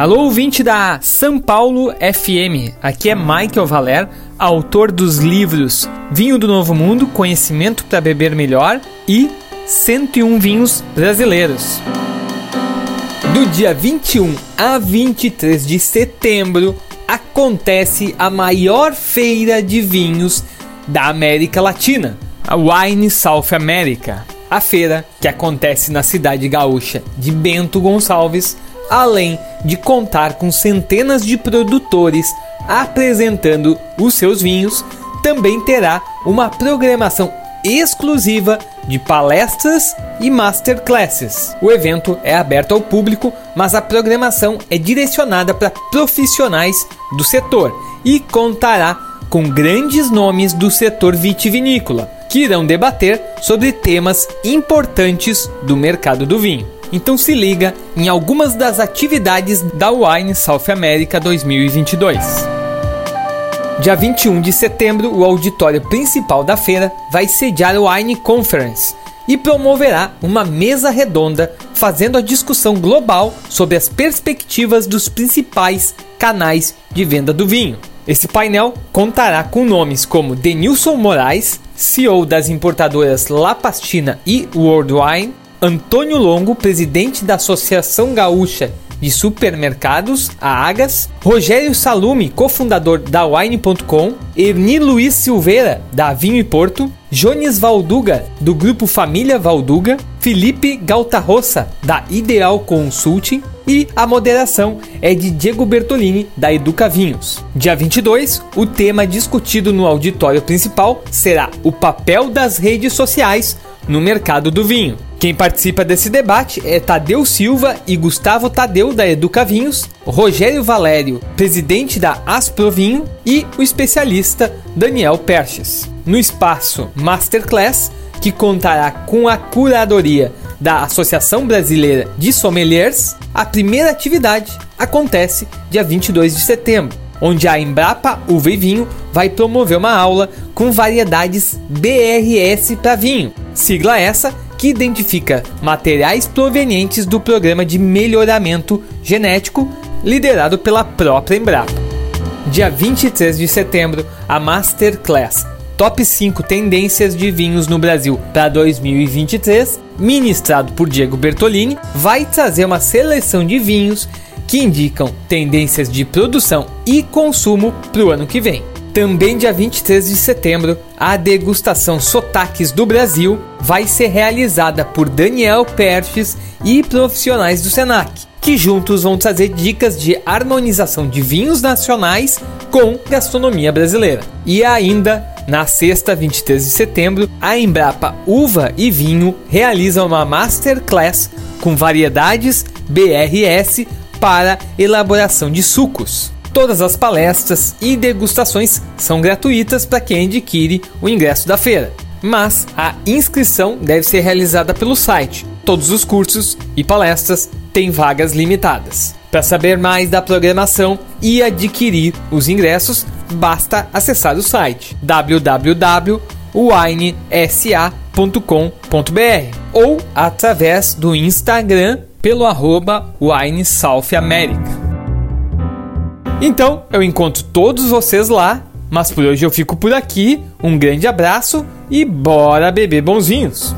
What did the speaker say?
Alô, ouvinte da São Paulo FM. Aqui é Michael Valer, autor dos livros Vinho do Novo Mundo, Conhecimento para Beber Melhor e 101 Vinhos Brasileiros. Do dia 21 a 23 de setembro acontece a maior feira de vinhos da América Latina, a Wine South America. A feira, que acontece na cidade gaúcha de Bento Gonçalves, além de contar com centenas de produtores apresentando os seus vinhos, também terá uma programação exclusiva de palestras e masterclasses. O evento é aberto ao público, mas a programação é direcionada para profissionais do setor e contará com grandes nomes do setor vitivinícola, que irão debater sobre temas importantes do mercado do vinho. Então se liga em algumas das atividades da Wine South America 2022. Dia 21 de setembro, o auditório principal da feira vai sediar o Wine Conference e promoverá uma mesa redonda fazendo a discussão global sobre as perspectivas dos principais canais de venda do vinho. Esse painel contará com nomes como Denilson Moraes, CEO das importadoras La Pastina e World Wine, Antônio Longo, presidente da Associação Gaúcha de Supermercados, a Agas, Rogério Salume, cofundador da Wine.com, Erni Luiz Silveira, da Vinho e Porto, Jones Valduga, do grupo Família Valduga, Felipe Galtarroça, da Ideal Consulting, e a moderação é de Diego Bertolini, da Educa Vinhos. Dia 22, o tema discutido no auditório principal será o papel das redes sociais no mercado do vinho. Quem participa desse debate é Tadeu Silva e Gustavo Tadeu da Educa Vinhos, Rogério Valério, presidente da Asprovinho e o especialista Daniel Perches. No espaço Masterclass, que contará com a curadoria da Associação Brasileira de Sommeliers, a primeira atividade acontece dia 22 de setembro, onde a Embrapa Uva e Vinho vai promover uma aula com variedades BRS para vinho, sigla essa que identifica materiais provenientes do programa de melhoramento genético liderado pela própria Embrapa. Dia 23 de setembro, a Masterclass Top 5 Tendências de Vinhos no Brasil para 2023, ministrado por Diego Bertolini, vai trazer uma seleção de vinhos que indicam tendências de produção e consumo para o ano que vem. Também dia 23 de setembro, a degustação Sotaques do Brasil vai ser realizada por Daniel Perches e profissionais do Senac, que juntos vão trazer dicas de harmonização de vinhos nacionais com gastronomia brasileira. E ainda, na sexta, 23 de setembro, a Embrapa Uva e Vinho realiza uma masterclass com variedades BRS para elaboração de sucos. Todas as palestras e degustações são gratuitas para quem adquire o ingresso da feira, mas a inscrição deve ser realizada pelo site. Todos os cursos e palestras têm vagas limitadas. Para saber mais da programação e adquirir os ingressos, basta acessar o site www.winesa.com.br ou através do Instagram pelo arroba Wine South America. Então, eu encontro todos vocês lá, mas por hoje eu fico por aqui. Um grande abraço e bora beber bonzinhos!